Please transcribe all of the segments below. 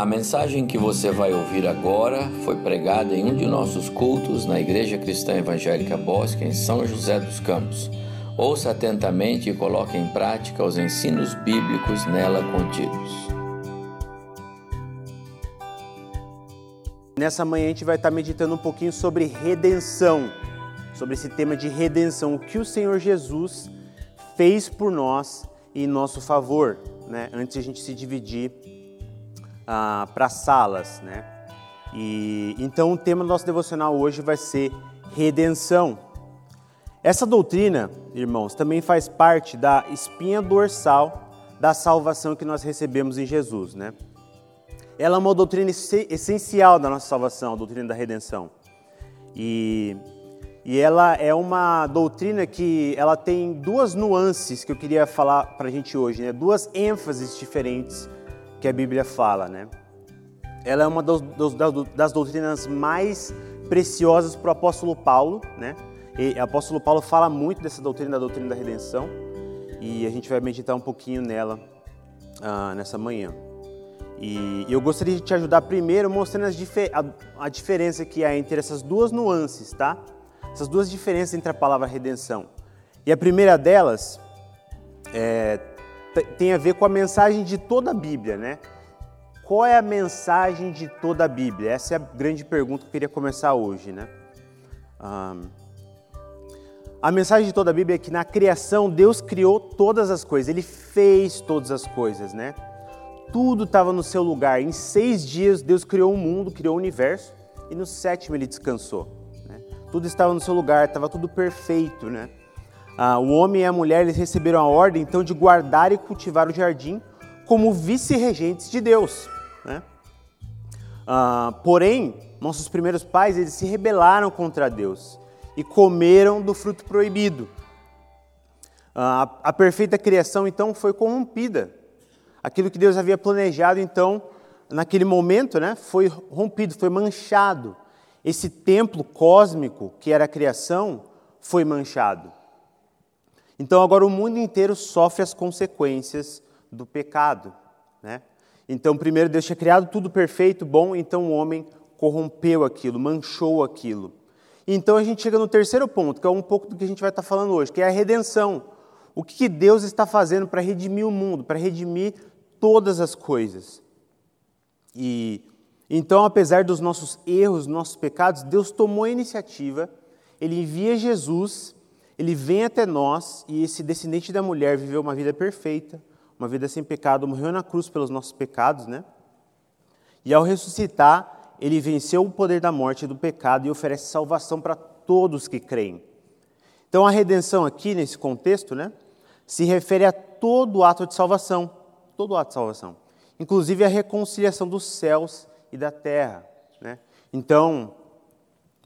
A mensagem que você vai ouvir agora foi pregada em um de nossos cultos na Igreja Cristã Evangélica Bosque, em São José dos Campos. Ouça atentamente e coloque em prática os ensinos bíblicos nela contidos. Nessa manhã a gente vai estar meditando um pouquinho sobre redenção, sobre esse tema de redenção, o que o Senhor Jesus fez por nós em nosso favor, né? Antes a gente se dividir ah, para salas, né? E então o tema do nosso devocional hoje vai ser redenção. Essa doutrina, irmãos, também faz parte da espinha dorsal da salvação que nós recebemos em Jesus, né? Ela é uma doutrina essencial da nossa salvação, a doutrina da redenção. E, e ela é uma doutrina que ela tem duas nuances que eu queria falar para a gente hoje, né? Duas ênfases diferentes que a Bíblia fala, né? Ela é uma dos, dos, das doutrinas mais preciosas para o apóstolo Paulo, né? E o apóstolo Paulo fala muito dessa doutrina, da doutrina da redenção, e a gente vai meditar um pouquinho nela ah, nessa manhã. E eu gostaria de te ajudar primeiro mostrando a, a diferença que há entre essas duas nuances, tá? Essas duas diferenças entre a palavra redenção. E a primeira delas é, tem a ver com a mensagem de toda a Bíblia, né? Qual é a mensagem de toda a Bíblia? Essa é a grande pergunta que eu queria começar hoje, né? Um, a mensagem de toda a Bíblia é que na criação Deus criou todas as coisas, Ele fez todas as coisas, né? Tudo estava no seu lugar. Em seis dias Deus criou o mundo, criou o universo e no sétimo Ele descansou. Né? Tudo estava no seu lugar, estava tudo perfeito, né? Ah, o homem e a mulher eles receberam a ordem então de guardar e cultivar o jardim como vice-regentes de Deus. Né? Ah, porém, nossos primeiros pais eles se rebelaram contra Deus e comeram do fruto proibido. Ah, a perfeita criação então foi corrompida. Aquilo que Deus havia planejado então naquele momento, né, foi rompido, foi manchado. Esse templo cósmico que era a criação foi manchado. Então agora o mundo inteiro sofre as consequências do pecado. Né? Então, primeiro Deus tinha criado tudo perfeito, bom, então o homem corrompeu aquilo, manchou aquilo. Então a gente chega no terceiro ponto, que é um pouco do que a gente vai estar falando hoje, que é a redenção. O que Deus está fazendo para redimir o mundo, para redimir todas as coisas. E então, apesar dos nossos erros, nossos pecados, Deus tomou a iniciativa, ele envia Jesus ele vem até nós e esse descendente da mulher viveu uma vida perfeita, uma vida sem pecado, morreu na cruz pelos nossos pecados, né? E ao ressuscitar, ele venceu o poder da morte e do pecado e oferece salvação para todos que creem. Então a redenção aqui nesse contexto, né, se refere a todo ato de salvação, todo ato de salvação, inclusive a reconciliação dos céus e da terra, né? Então,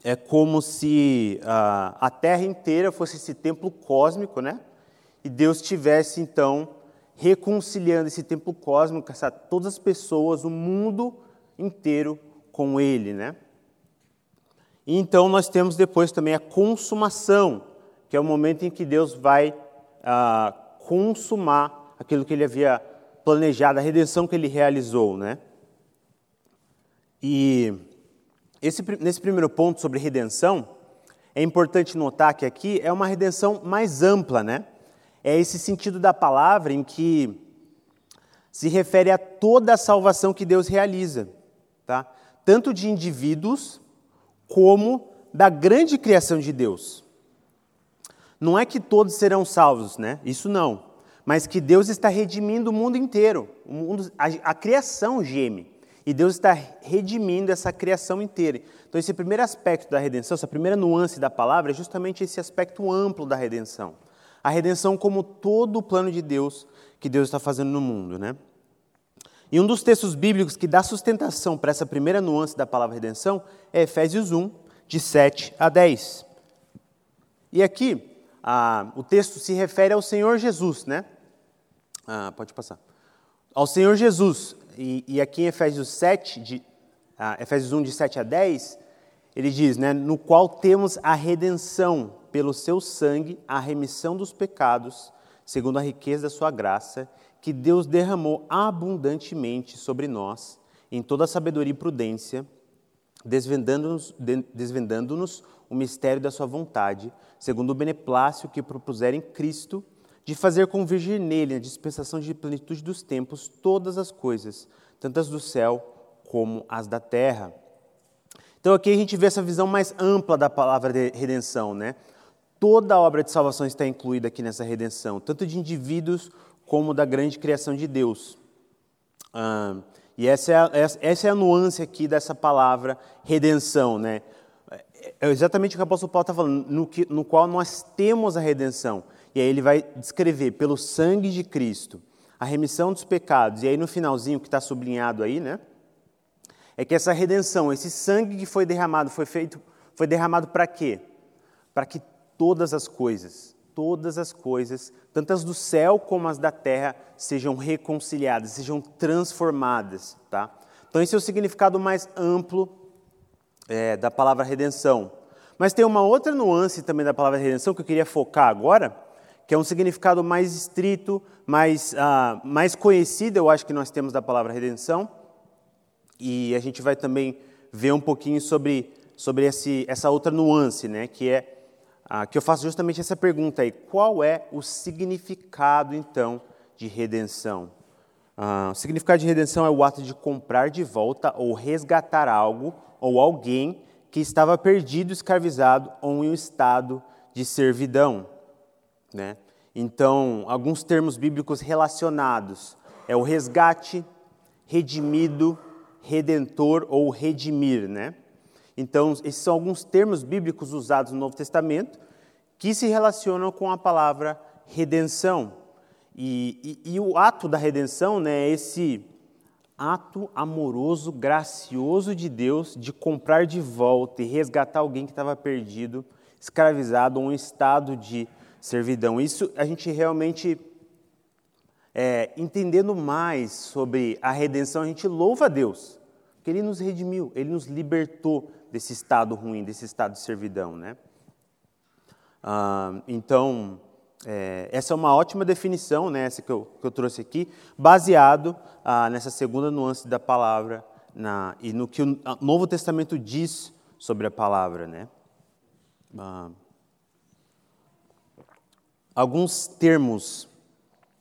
é como se a, a Terra inteira fosse esse templo cósmico, né? E Deus tivesse então reconciliando esse templo cósmico, essa, todas as pessoas, o mundo inteiro com Ele, né? E então nós temos depois também a consumação, que é o momento em que Deus vai ah, consumar aquilo que Ele havia planejado, a redenção que Ele realizou, né? E esse, nesse primeiro ponto sobre redenção, é importante notar que aqui é uma redenção mais ampla, né? É esse sentido da palavra em que se refere a toda a salvação que Deus realiza, tá? Tanto de indivíduos como da grande criação de Deus. Não é que todos serão salvos, né? Isso não. Mas que Deus está redimindo o mundo inteiro. O mundo, a, a criação geme. E Deus está redimindo essa criação inteira. Então, esse primeiro aspecto da redenção, essa primeira nuance da palavra, é justamente esse aspecto amplo da redenção. A redenção como todo o plano de Deus que Deus está fazendo no mundo, né? E um dos textos bíblicos que dá sustentação para essa primeira nuance da palavra redenção é Efésios 1, de 7 a 10. E aqui, ah, o texto se refere ao Senhor Jesus, né? Ah, pode passar. Ao Senhor Jesus, e, e aqui em Efésios 7, de, ah, Efésios 1, de 7 a 10, ele diz, né, no qual temos a redenção pelo seu sangue, a remissão dos pecados, segundo a riqueza da sua graça, que Deus derramou abundantemente sobre nós, em toda sabedoria e prudência, desvendando-nos desvendando o mistério da sua vontade, segundo o beneplácito que propuser em Cristo, de fazer convergir nele, na dispensação de plenitude dos tempos, todas as coisas, tantas do céu como as da terra. Então aqui a gente vê essa visão mais ampla da palavra de redenção, né? Toda a obra de salvação está incluída aqui nessa redenção, tanto de indivíduos como da grande criação de Deus. Ah, e essa é, a, essa é a nuance aqui dessa palavra redenção, né? É exatamente o que o apóstolo Paulo está falando, no, que, no qual nós temos a redenção. E aí ele vai descrever pelo sangue de Cristo a remissão dos pecados. E aí no finalzinho que está sublinhado aí, né? É que essa redenção, esse sangue que foi derramado, foi feito, foi derramado para quê? Para que todas as coisas, todas as coisas, tantas do céu como as da terra, sejam reconciliadas, sejam transformadas, tá? Então esse é o significado mais amplo é, da palavra redenção. Mas tem uma outra nuance também da palavra redenção que eu queria focar agora, que é um significado mais estrito, mais, uh, mais conhecido, eu acho que nós temos da palavra redenção. E a gente vai também ver um pouquinho sobre, sobre esse, essa outra nuance, né, que é uh, que eu faço justamente essa pergunta aí: qual é o significado então de redenção? Uh, o significado de redenção é o ato de comprar de volta ou resgatar algo ou alguém que estava perdido, escravizado ou em um estado de servidão. Né? Então, alguns termos bíblicos relacionados é o resgate, redimido, redentor ou redimir. Né? Então, esses são alguns termos bíblicos usados no Novo Testamento que se relacionam com a palavra redenção. E, e, e o ato da redenção né, é esse ato amoroso, gracioso de Deus de comprar de volta e resgatar alguém que estava perdido, escravizado, ou um estado de servidão. Isso a gente realmente, é, entendendo mais sobre a redenção, a gente louva a Deus, porque Ele nos redimiu, Ele nos libertou desse estado ruim, desse estado de servidão. Né? Ah, então, é, essa é uma ótima definição, né, essa que eu, que eu trouxe aqui, baseado ah, nessa segunda nuance da palavra na, e no que o Novo Testamento diz sobre a palavra. Né? Ah, alguns termos,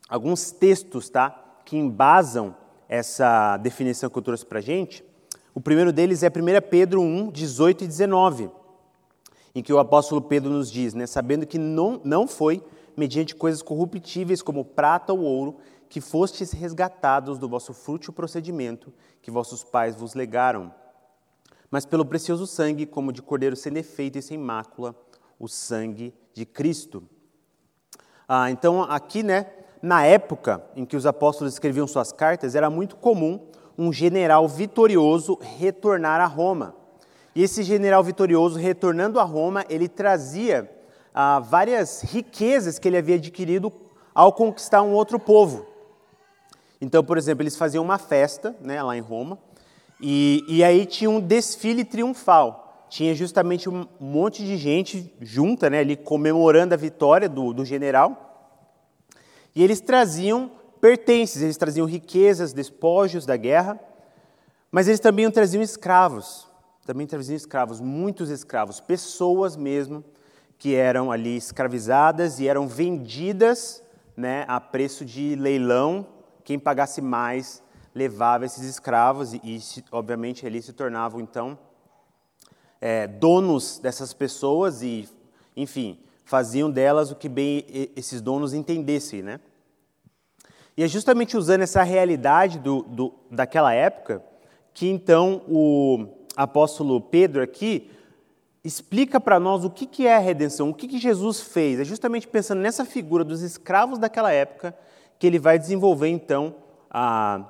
alguns textos tá, que embasam essa definição que eu trouxe para a gente. O primeiro deles é 1 Pedro 1, 18 e 19, em que o apóstolo Pedro nos diz, né, sabendo que não, não foi mediante coisas corruptíveis como prata ou ouro, que fostes resgatados do vosso fútil procedimento que vossos pais vos legaram, mas pelo precioso sangue, como de cordeiro sem defeito e sem mácula, o sangue de Cristo. Ah, então, aqui, né, na época em que os apóstolos escreviam suas cartas, era muito comum um general vitorioso retornar a Roma. E esse general vitorioso, retornando a Roma, ele trazia ah, várias riquezas que ele havia adquirido ao conquistar um outro povo. Então, por exemplo, eles faziam uma festa né, lá em Roma, e, e aí tinha um desfile triunfal. Tinha justamente um monte de gente junta né, ali comemorando a vitória do, do general. E eles traziam pertences, eles traziam riquezas, despojos da guerra, mas eles também traziam escravos. Também traziam escravos, muitos escravos, pessoas mesmo que eram ali escravizadas e eram vendidas né, a preço de leilão. Quem pagasse mais levava esses escravos e, e obviamente, ali se tornavam, então, é, donos dessas pessoas e, enfim, faziam delas o que bem esses donos entendessem, né? E é justamente usando essa realidade do, do, daquela época que, então, o apóstolo Pedro aqui explica para nós o que, que é a redenção, o que, que Jesus fez. É justamente pensando nessa figura dos escravos daquela época que ele vai desenvolver, então, a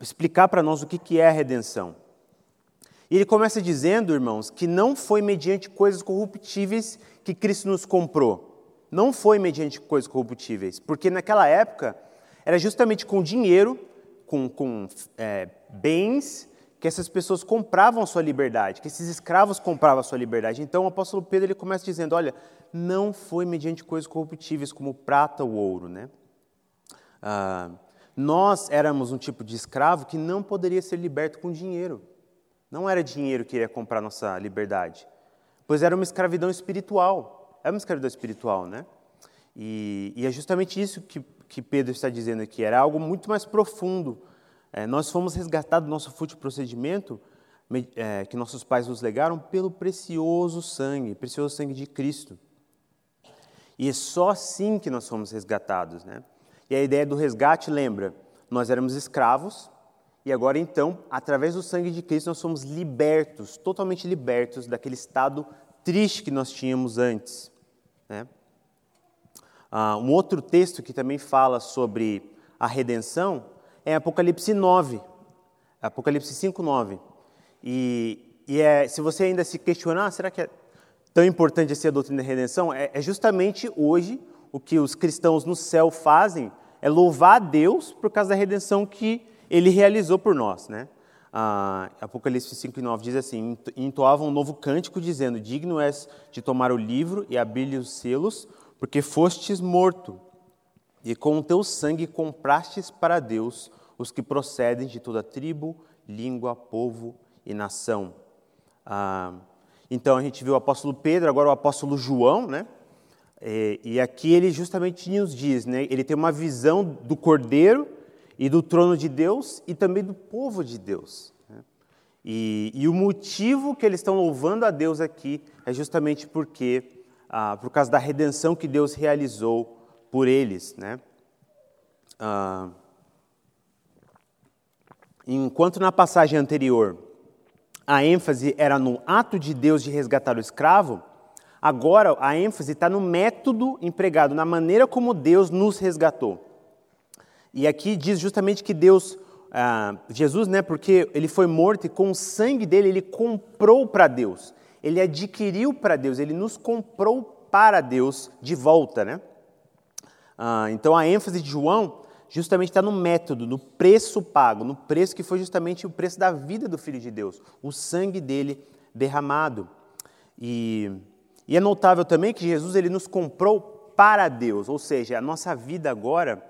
explicar para nós o que, que é a redenção. E ele começa dizendo, irmãos, que não foi mediante coisas corruptíveis que Cristo nos comprou. Não foi mediante coisas corruptíveis, porque naquela época era justamente com dinheiro, com, com é, bens que essas pessoas compravam a sua liberdade, que esses escravos compravam a sua liberdade. Então o apóstolo Pedro ele começa dizendo: olha, não foi mediante coisas corruptíveis como prata ou ouro, né? Ah, Nós éramos um tipo de escravo que não poderia ser liberto com dinheiro. Não era dinheiro que iria comprar nossa liberdade, pois era uma escravidão espiritual. Era uma escravidão espiritual, né? E, e é justamente isso que, que Pedro está dizendo aqui. Era algo muito mais profundo. É, nós fomos resgatados do nosso fútil procedimento é, que nossos pais nos legaram pelo precioso sangue, precioso sangue de Cristo. E é só assim que nós fomos resgatados, né? E a ideia do resgate lembra, nós éramos escravos e agora então, através do sangue de Cristo, nós somos libertos, totalmente libertos daquele estado triste que nós tínhamos antes, né? Ah, um outro texto que também fala sobre a redenção é Apocalipse 9, Apocalipse 5, 9. E, e é, se você ainda se questionar, será que é tão importante assim a doutrina da redenção? É, é justamente hoje o que os cristãos no céu fazem é louvar a Deus por causa da redenção que Ele realizou por nós, né? Ah, Apocalipse 5 e 9 diz assim: entoavam um novo cântico, dizendo: Digno és de tomar o livro e abrir-lhe os selos, porque fostes morto, e com o teu sangue comprastes para Deus os que procedem de toda tribo, língua, povo e nação. Ah, então a gente viu o apóstolo Pedro, agora o apóstolo João, né? E, e aqui ele justamente nos diz, né? Ele tem uma visão do Cordeiro e do trono de Deus e também do povo de Deus. Né? E, e, o motivo que eles estão louvando a Deus aqui é justamente porque, ah, por causa da redenção que Deus realizou por eles, né? Ah, enquanto na passagem anterior a ênfase era no ato de Deus de resgatar o escravo, Agora, a ênfase está no método empregado, na maneira como Deus nos resgatou. E aqui diz justamente que Deus, ah, Jesus, né, porque ele foi morto e com o sangue dele ele comprou para Deus. Ele adquiriu para Deus, ele nos comprou para Deus de volta, né? Ah, então a ênfase de João justamente está no método, no preço pago, no preço que foi justamente o preço da vida do Filho de Deus, o sangue dele derramado. E e é notável também que Jesus ele nos comprou para Deus, ou seja, a nossa vida agora,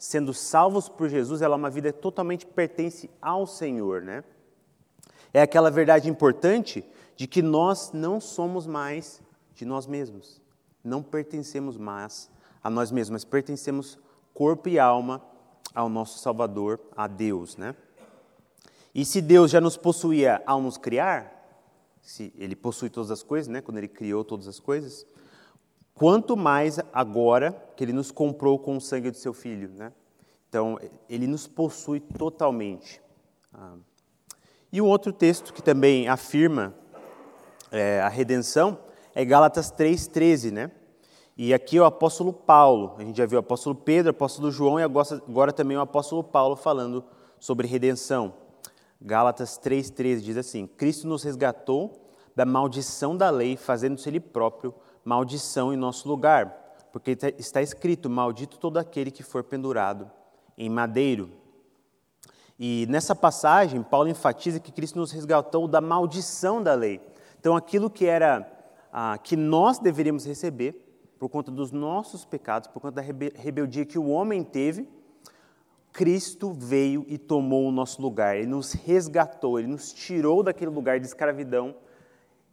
sendo salvos por Jesus, ela é uma vida que totalmente pertence ao Senhor, né? É aquela verdade importante de que nós não somos mais de nós mesmos. Não pertencemos mais a nós mesmos, mas pertencemos corpo e alma ao nosso Salvador, a Deus, né? E se Deus já nos possuía ao nos criar, se ele possui todas as coisas, né, quando ele criou todas as coisas, quanto mais agora que ele nos comprou com o sangue do seu filho, né? Então, ele nos possui totalmente. Ah. E o outro texto que também afirma é, a redenção é Gálatas 3,13, né? E aqui é o apóstolo Paulo, a gente já viu o apóstolo Pedro, o apóstolo João e agora também o apóstolo Paulo falando sobre redenção. Gálatas 3,13 diz assim: Cristo nos resgatou da maldição da lei, fazendo-se Ele próprio maldição em nosso lugar, porque está escrito: Maldito todo aquele que for pendurado em madeiro. E nessa passagem, Paulo enfatiza que Cristo nos resgatou da maldição da lei. Então, aquilo que era ah, que nós deveríamos receber por conta dos nossos pecados, por conta da rebeldia que o homem teve, Cristo veio e tomou o nosso lugar, Ele nos resgatou, Ele nos tirou daquele lugar de escravidão,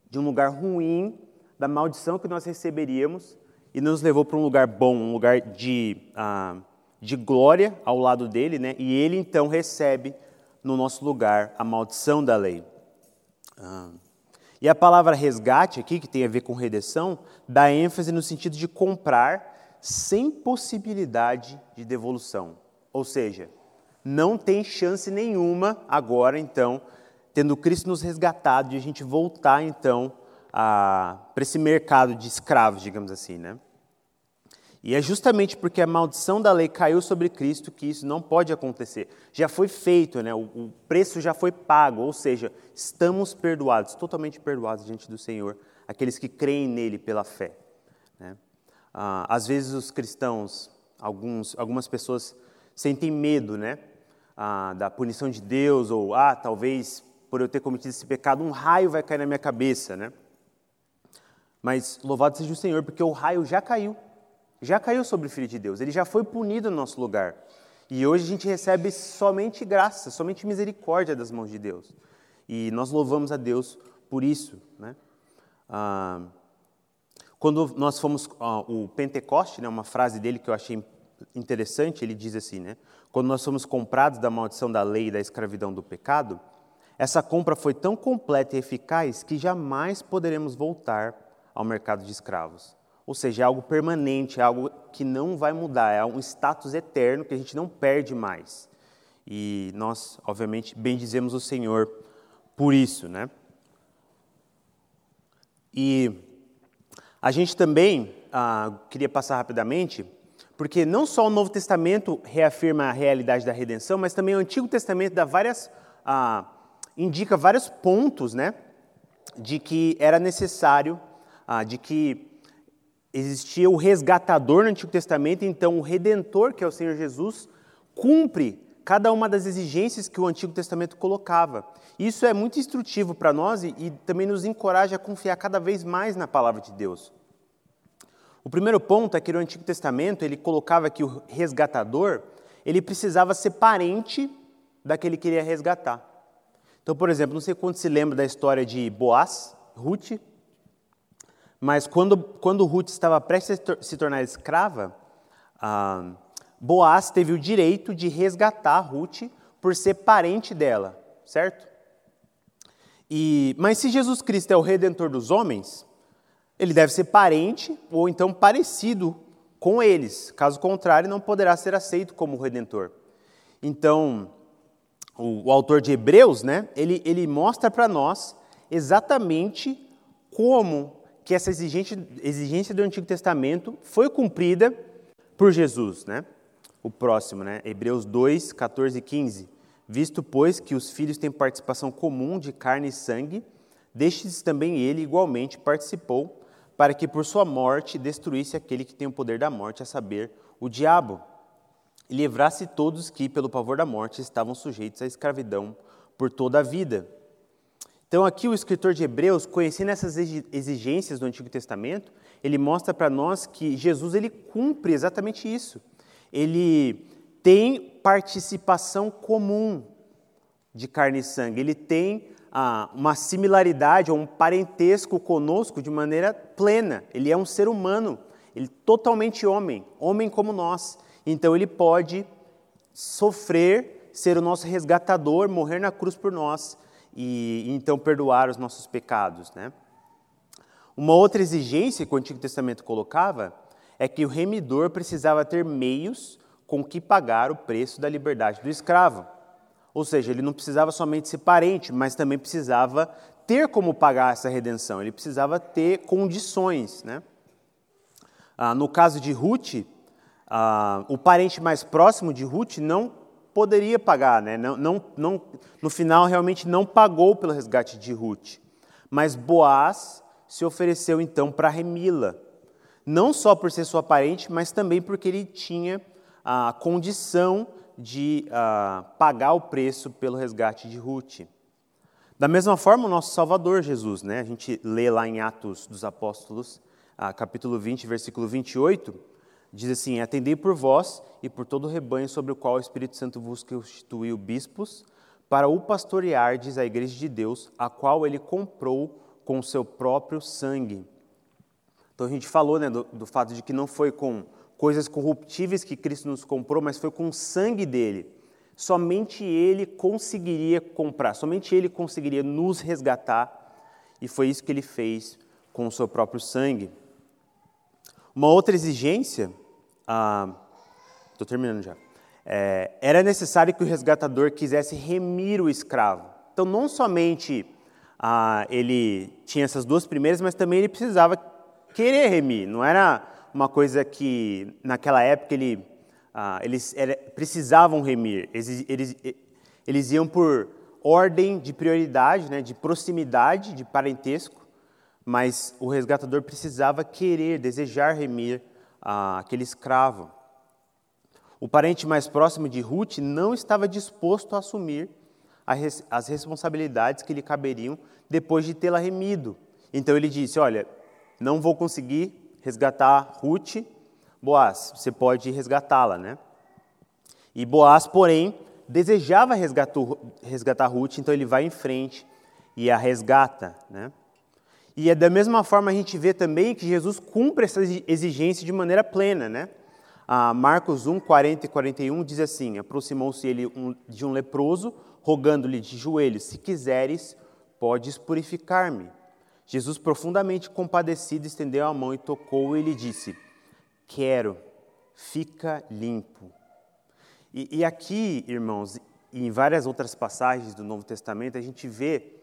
de um lugar ruim, da maldição que nós receberíamos, e nos levou para um lugar bom, um lugar de, ah, de glória ao lado dele, né? e Ele então recebe no nosso lugar a maldição da lei. Ah. E a palavra resgate aqui, que tem a ver com redenção, dá ênfase no sentido de comprar sem possibilidade de devolução. Ou seja, não tem chance nenhuma agora, então, tendo Cristo nos resgatado, de a gente voltar, então, para esse mercado de escravos, digamos assim, né? E é justamente porque a maldição da lei caiu sobre Cristo que isso não pode acontecer. Já foi feito, né? o, preço já foi pago, ou seja, estamos perdoados, totalmente perdoados diante do Senhor, aqueles que creem nele pela fé. Né? Ah, às vezes os cristãos, alguns, algumas pessoas sentem medo, né? Ah, da punição de Deus, ou, ah, talvez por eu ter cometido esse pecado, um raio vai cair na minha cabeça, né? Mas louvado seja o Senhor, porque o raio já caiu. Já caiu sobre o Filho de Deus, ele já foi punido no nosso lugar. E hoje a gente recebe somente graça, somente misericórdia das mãos de Deus. E nós louvamos a Deus por isso. Né? Ah, quando nós fomos ah, o Pentecoste, né, uma frase dele que eu achei interessante, ele diz assim, né? Quando nós fomos comprados da maldição da lei e da escravidão do pecado, essa compra foi tão completa e eficaz que jamais poderemos voltar ao mercado de escravos. Ou seja, é algo permanente, é algo que não vai mudar, é um status eterno que a gente não perde mais. E nós, obviamente, bendizemos o Senhor por isso, né? E a gente também ah, queria passar rapidamente, porque não só o Novo Testamento reafirma a realidade da redenção, mas também o Antigo Testamento dá várias, ah, indica vários pontos, né, de que era necessário, ah, de que existia o resgatador no Antigo Testamento, então o redentor, que é o Senhor Jesus, cumpre cada uma das exigências que o Antigo Testamento colocava. Isso é muito instrutivo para nós e, e, também nos encoraja a confiar cada vez mais na palavra de Deus. O primeiro ponto é que no Antigo Testamento ele colocava que o resgatador ele precisava ser parente daquele que ele ia resgatar. Então, por exemplo, não sei quando se lembra da história de Boaz, Ruth, mas quando, quando Ruth estava prestes a se tornar escrava, ah, Boaz teve o direito de resgatar Ruth por ser parente dela, certo? E, mas se Jesus Cristo é o redentor dos homens, ele deve ser parente ou então parecido com eles. Caso contrário, não poderá ser aceito como redentor. Então, o, o autor de Hebreus, né, ele, ele mostra para nós exatamente como que essa exigência, do Antigo Testamento foi cumprida por Jesus, né? o próximo, né? Hebreus 2, 14 e 15. Visto, pois, que os filhos têm participação comum de carne e sangue, destes também ele igualmente participou, para que por sua morte destruísse aquele que tem o poder da morte, a saber, o diabo, e livrasse todos que, pelo pavor da morte, estavam sujeitos à escravidão por toda a vida. Então, aqui o escritor de Hebreus, conhecendo essas exigências do Antigo Testamento, ele mostra para nós que Jesus ele cumpre exatamente isso ele tem participação comum de carne e sangue, ele tem ah, uma similaridade ou um parentesco conosco de maneira plena. Ele é um ser humano, ele é totalmente homem, homem como nós. Então ele pode sofrer, ser o nosso resgatador, morrer na cruz por nós e, e então perdoar os nossos pecados, né? Uma outra exigência que o Antigo Testamento colocava é que o remidor precisava ter meios com que pagar o preço da liberdade do escravo. Ou seja, ele não precisava somente ser parente, mas também precisava ter como pagar essa redenção, ele precisava ter condições. Né? Ah, no caso de Ruth, ah, o parente mais próximo de Ruth não poderia pagar, né? não, não, não, no final realmente não pagou pelo resgate de Ruth. Mas Boaz se ofereceu então para remi-la não só por ser sua parente, mas também porque ele tinha a condição de uh, pagar o preço pelo resgate de Ruth. Da mesma forma, o nosso Salvador Jesus, né? a gente lê lá em Atos dos Apóstolos, uh, capítulo 20, versículo 28, diz assim: Atendei por vós e por todo o rebanho sobre o qual o Espírito Santo vos constituiu bispos, para o pastoreardes a igreja de Deus, a qual ele comprou com o seu próprio sangue. Então a gente falou né, do, do fato de que não foi com coisas corruptíveis que Cristo nos comprou, mas foi com o sangue dele. Somente ele conseguiria comprar, somente ele conseguiria nos resgatar, e foi isso que ele fez com o seu próprio sangue. Uma outra exigência, estou ah, terminando já, é, era necessário que o resgatador quisesse remir o escravo. Então, não somente ah, ele tinha essas duas primeiras, mas também ele precisava querer remir, não era uma coisa que naquela época ele, ah, eles era, precisavam remir, eles, eles, eles iam por ordem de prioridade, né, de proximidade, de parentesco, mas o resgatador precisava querer, desejar remir aquele escravo. O parente mais próximo de Ruth não estava disposto a assumir as responsabilidades que lhe caberiam depois de tê-la remido. Então ele disse: Olha, não vou conseguir resgatar Ruth, Boaz, você pode resgatá-la, né? E Boaz, porém, desejava resgatar Ruth, então ele vai em frente e a resgata. Né? E é da mesma forma a gente vê também que Jesus cumpre essa exigência de maneira plena. Né? Ah, Marcos 1, 40 e 41 diz assim: Aproximou-se ele de um leproso, rogando-lhe de joelhos: Se quiseres, podes purificar-me. Jesus, profundamente compadecido, estendeu a mão e tocou e lhe disse: Quero, fica limpo. E, e aqui, irmãos, e em várias outras passagens do Novo Testamento, a gente vê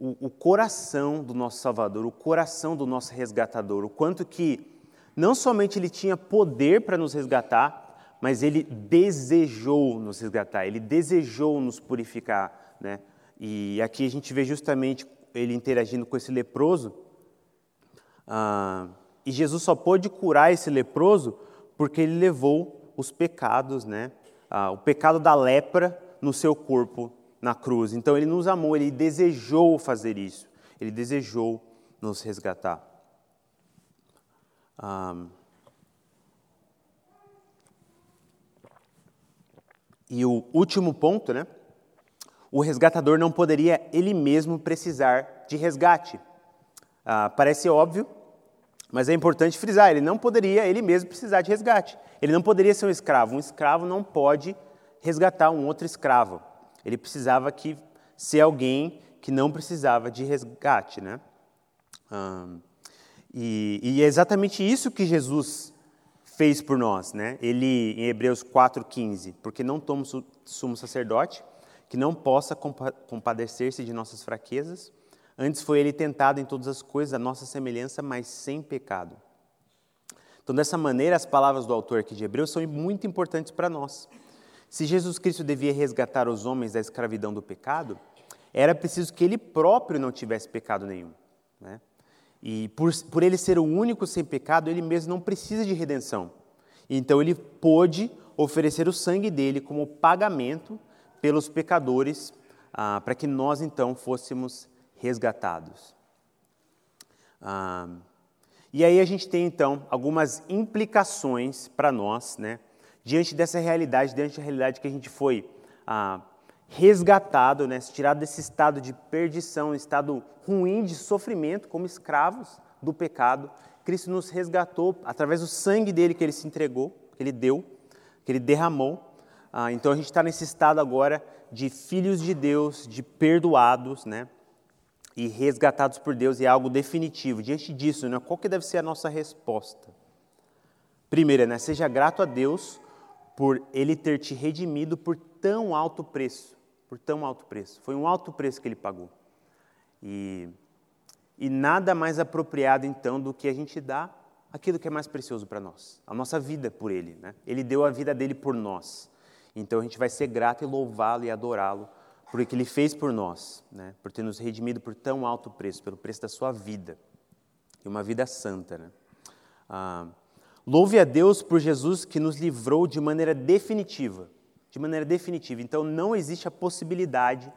o, o coração do nosso Salvador, o coração do nosso resgatador, o quanto que não somente ele tinha poder para nos resgatar, mas ele desejou nos resgatar, ele desejou nos purificar. Né? E aqui a gente vê justamente ele interagindo com esse leproso. Ah, e Jesus só pôde curar esse leproso porque ele levou os pecados, né? Ah, o pecado da lepra no seu corpo na cruz. Então ele nos amou, ele desejou fazer isso, ele desejou nos resgatar. Ah, e o último ponto, né? O resgatador não poderia ele mesmo precisar de resgate. Ah, parece óbvio, mas é importante frisar: ele não poderia ele mesmo precisar de resgate. Ele não poderia ser um escravo. Um escravo não pode resgatar um outro escravo. Ele precisava que ser alguém que não precisava de resgate, né? Ah, e, e, é exatamente isso que Jesus fez por nós, né? Ele em Hebreus 4:15, porque não tomamos sumo sacerdote que não possa compadecer-se de nossas fraquezas. Antes foi ele tentado em todas as coisas, a nossa semelhança, mas sem pecado. Então, dessa maneira, as palavras do autor aqui de Hebreus são muito importantes para nós. Se Jesus Cristo devia resgatar os homens da escravidão do pecado, era preciso que ele próprio não tivesse pecado nenhum. Né? E por, por ele ser o único sem pecado, ele mesmo não precisa de redenção. Então, ele pôde oferecer o sangue dele como pagamento pelos pecadores, ah, para que nós então fôssemos resgatados. Ah, e aí a gente tem então algumas implicações para nós, né, diante dessa realidade, diante da realidade que a gente foi ah, resgatado, né, tirado desse estado de perdição, estado ruim de sofrimento, como escravos do pecado. Cristo nos resgatou através do sangue dele que ele se entregou, que ele deu, que ele derramou. Ah, então a gente está nesse estado agora de filhos de Deus, de perdoados, né? E resgatados por Deus é algo definitivo. Diante disso, né, qual que deve ser a nossa resposta? Primeira, né, seja grato a Deus por Ele ter te redimido por tão alto preço, por tão alto preço. Foi um alto preço que Ele pagou. E, e nada mais apropriado então do que a gente dá aquilo que é mais precioso para nós, a nossa vida por Ele. Né? Ele deu a vida dele por nós. Então a gente vai ser grato e louvá-lo e adorá-lo por o que ele fez por nós, né? por ter nos redimido por tão alto preço, pelo preço da sua vida, e uma vida santa. Né? Ah, louve a Deus por Jesus que nos livrou de maneira definitiva, de maneira definitiva. Então não existe a possibilidade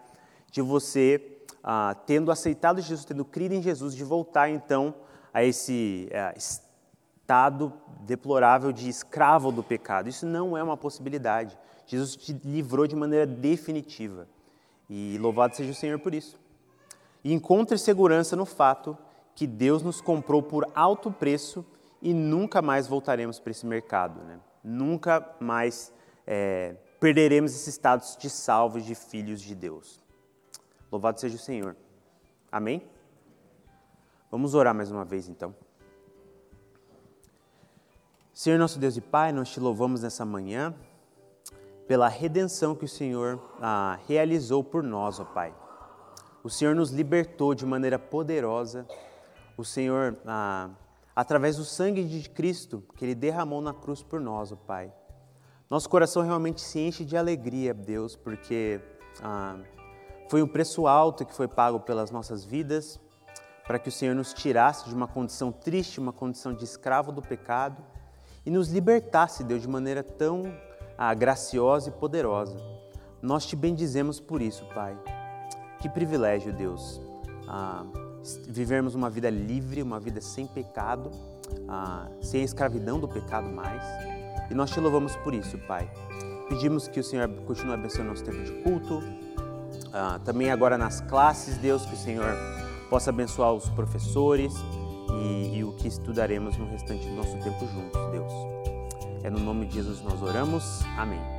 de você, ah, tendo aceitado Jesus, tendo crido em Jesus, de voltar então a esse é, estado deplorável de escravo do pecado. Isso não é uma possibilidade. Jesus te livrou de maneira definitiva. E louvado seja o Senhor por isso. E encontre segurança no fato que Deus nos comprou por alto preço e nunca mais voltaremos para esse mercado. Né? Nunca mais é, perderemos esse status de salvos, de filhos de Deus. Louvado seja o Senhor. Amém? Vamos orar mais uma vez então. Senhor nosso Deus e Pai, nós te louvamos nessa manhã pela redenção que o Senhor ah, realizou por nós, ó Pai. O Senhor nos libertou de maneira poderosa. O Senhor, ah, através do sangue de Cristo que Ele derramou na cruz por nós, ó Pai. Nosso coração realmente se enche de alegria, Deus, porque ah, foi um preço alto que foi pago pelas nossas vidas, para que o Senhor nos tirasse de uma condição triste, uma condição de escravo do pecado, e nos libertasse, Deus, de maneira tão ah, graciosa e poderosa. Nós te bendizemos por isso, Pai. Que privilégio, Deus, ah, vivermos uma vida livre, uma vida sem pecado, ah, sem a escravidão do pecado mais. E nós te louvamos por isso, Pai. Pedimos que o Senhor continue abençoando nosso tempo de culto. Ah, também agora nas classes, Deus, que o Senhor possa abençoar os professores e, e o que estudaremos no restante do nosso tempo juntos, Deus. É no nome de Jesus nós oramos. Amém.